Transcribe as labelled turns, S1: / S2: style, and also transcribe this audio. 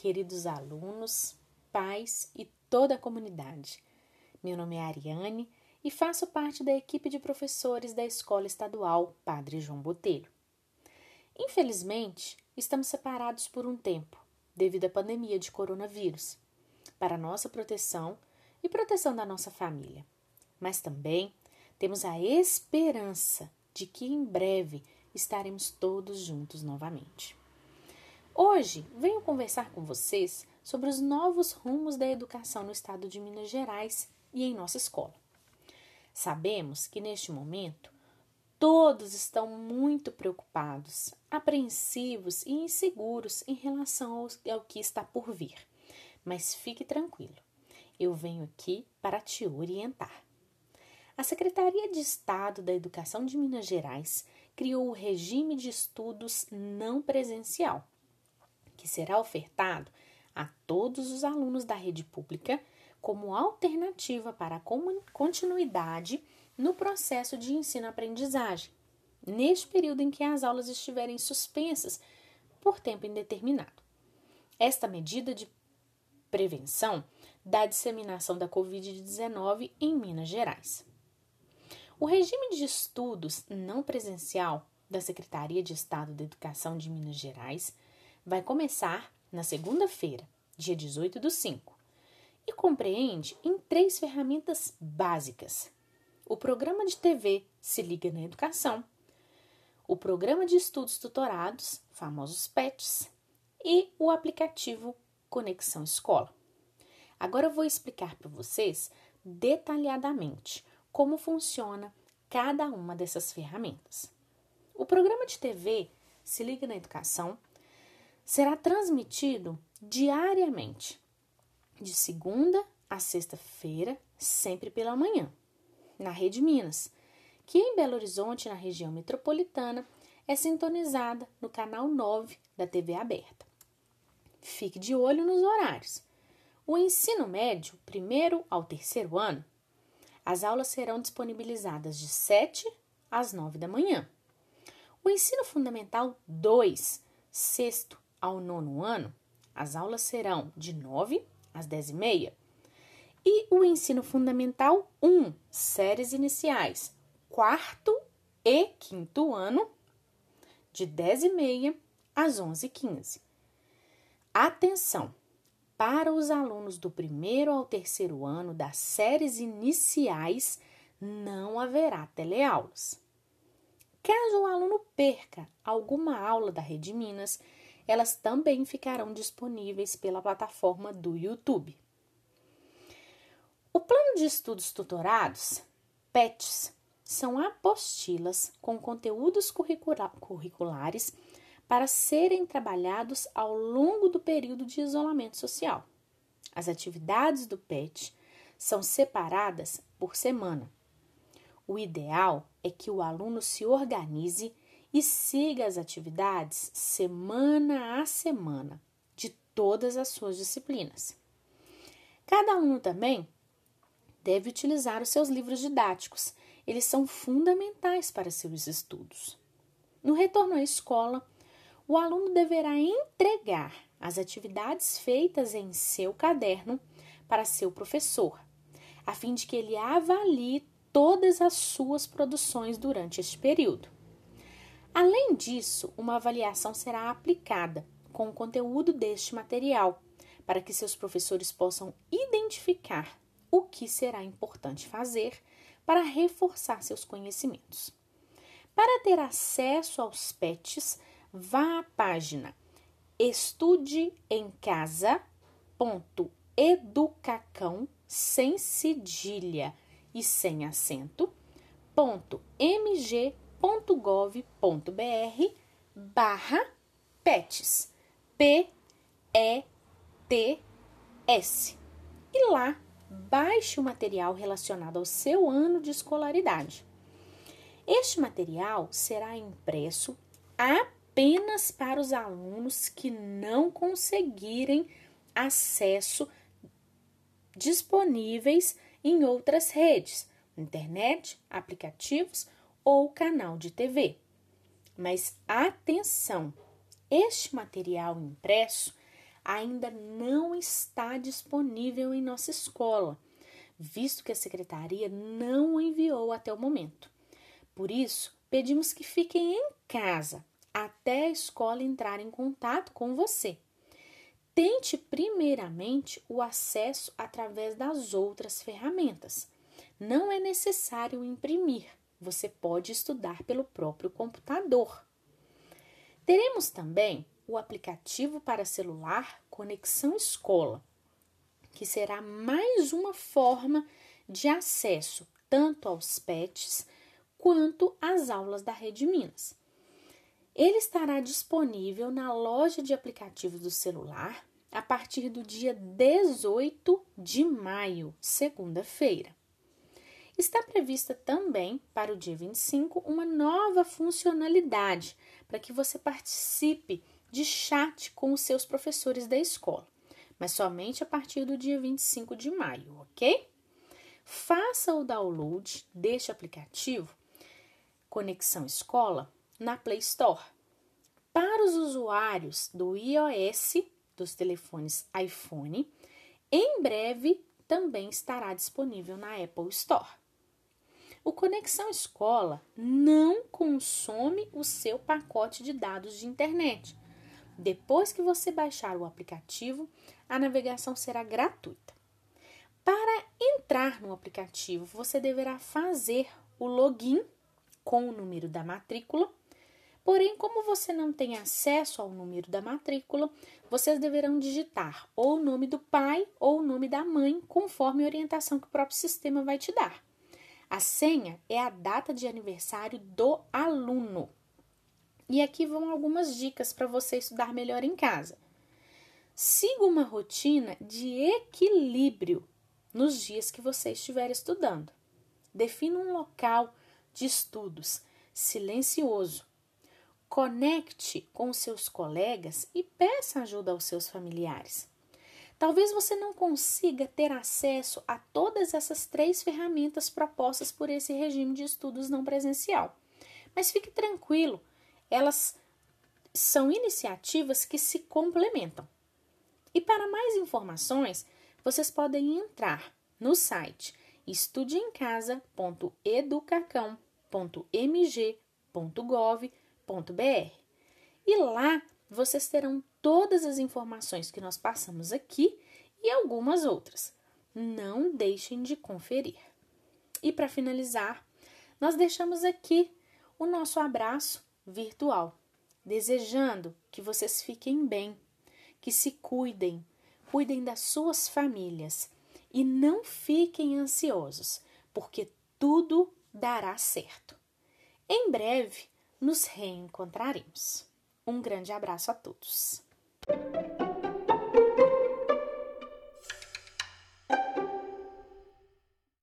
S1: queridos alunos, pais e toda a comunidade. Meu nome é Ariane e faço parte da equipe de professores da Escola Estadual Padre João Botelho. Infelizmente, estamos separados por um tempo, devido à pandemia de coronavírus, para nossa proteção e proteção da nossa família. Mas também temos a esperança de que em breve estaremos todos juntos novamente. Hoje venho conversar com vocês sobre os novos rumos da educação no estado de Minas Gerais e em nossa escola. Sabemos que neste momento todos estão muito preocupados, apreensivos e inseguros em relação ao que está por vir. Mas fique tranquilo, eu venho aqui para te orientar. A Secretaria de Estado da Educação de Minas Gerais criou o regime de estudos não presencial, que será ofertado a todos os alunos da rede pública como alternativa para a continuidade no processo de ensino-aprendizagem, neste período em que as aulas estiverem suspensas por tempo indeterminado. Esta medida de prevenção da disseminação da Covid-19 em Minas Gerais. O regime de estudos não presencial da Secretaria de Estado da Educação de Minas Gerais vai começar na segunda-feira, dia 18 do 5, e compreende em três ferramentas básicas: o programa de TV Se Liga na Educação, o programa de estudos tutorados, famosos PETs, e o aplicativo Conexão Escola. Agora eu vou explicar para vocês detalhadamente como funciona cada uma dessas ferramentas. O programa de TV Se Liga na Educação será transmitido diariamente, de segunda a sexta-feira, sempre pela manhã, na Rede Minas, que em Belo Horizonte, na região metropolitana, é sintonizada no canal 9 da TV aberta. Fique de olho nos horários. O ensino médio, primeiro ao terceiro ano, as aulas serão disponibilizadas de 7 às 9 da manhã. O ensino fundamental 2, sexto ao nono ano, as aulas serão de 9 às 10 e meia. E o ensino fundamental 1, séries iniciais, quarto e quinto ano, de 10 e meia às 11 e 15. Atenção! Para os alunos do primeiro ao terceiro ano das séries iniciais, não haverá teleaulas. Caso o aluno perca alguma aula da Rede Minas, elas também ficarão disponíveis pela plataforma do YouTube. O plano de estudos tutorados, PETs, são apostilas com conteúdos curriculares para serem trabalhados ao longo do período de isolamento social. As atividades do PET são separadas por semana. O ideal é que o aluno se organize e siga as atividades semana a semana de todas as suas disciplinas. Cada aluno também deve utilizar os seus livros didáticos, eles são fundamentais para seus estudos. No retorno à escola, o aluno deverá entregar as atividades feitas em seu caderno para seu professor, a fim de que ele avalie todas as suas produções durante este período. Além disso, uma avaliação será aplicada com o conteúdo deste material, para que seus professores possam identificar o que será importante fazer para reforçar seus conhecimentos. Para ter acesso aos PETs, vá à página estudeemcasa.educacão sem cedilha e sem acento, mg.gov.br barra PETS, P-E-T-S. E lá, baixe o material relacionado ao seu ano de escolaridade. Este material será impresso apenas para os alunos que não conseguirem acesso disponíveis em outras redes, internet, aplicativos ou canal de TV. Mas atenção! Este material impresso ainda não está disponível em nossa escola, visto que a secretaria não o enviou até o momento. Por isso, pedimos que fiquem em casa até a escola entrar em contato com você. Tente primeiramente o acesso através das outras ferramentas. Não é necessário imprimir, você pode estudar pelo próprio computador. Teremos também o aplicativo para celular Conexão Escola, que será mais uma forma de acesso tanto aos PETs quanto às aulas da Rede Minas. Ele estará disponível na loja de aplicativos do celular a partir do dia 18 de maio, segunda-feira. Está prevista também para o dia 25 uma nova funcionalidade para que você participe de chat com os seus professores da escola, mas somente a partir do dia 25 de maio, ok? Faça o download deste aplicativo Conexão Escola na Play Store. Para os usuários do iOS, dos telefones iPhone, em breve também estará disponível na Apple Store. O Conexão Escola não consome o seu pacote de dados de internet. Depois que você baixar o aplicativo, a navegação será gratuita. Para entrar no aplicativo, você deverá fazer o login com o número da matrícula. Porém, como você não tem acesso ao número da matrícula, vocês deverão digitar ou o nome do pai ou o nome da mãe, conforme a orientação que o próprio sistema vai te dar. A senha é a data de aniversário do aluno. E aqui vão algumas dicas para você estudar melhor em casa. Siga uma rotina de equilíbrio nos dias que você estiver estudando. Defina um local de estudos silencioso. Conecte com seus colegas e peça ajuda aos seus familiares. Talvez você não consiga ter acesso a todas essas três ferramentas propostas por esse regime de estudos não presencial. Mas fique tranquilo, elas são iniciativas que se complementam. E para mais informações, vocês podem entrar no site estudeemcasa.educacão.mg.gov.br. E lá vocês terão todas as informações que nós passamos aqui e algumas outras. Não deixem de conferir. E para finalizar, nós deixamos aqui o nosso abraço virtual, desejando que vocês fiquem bem, que se cuidem, cuidem das suas famílias e não fiquem ansiosos, porque tudo dará certo. Em breve nos reencontraremos. Um grande abraço a todos. Thank you.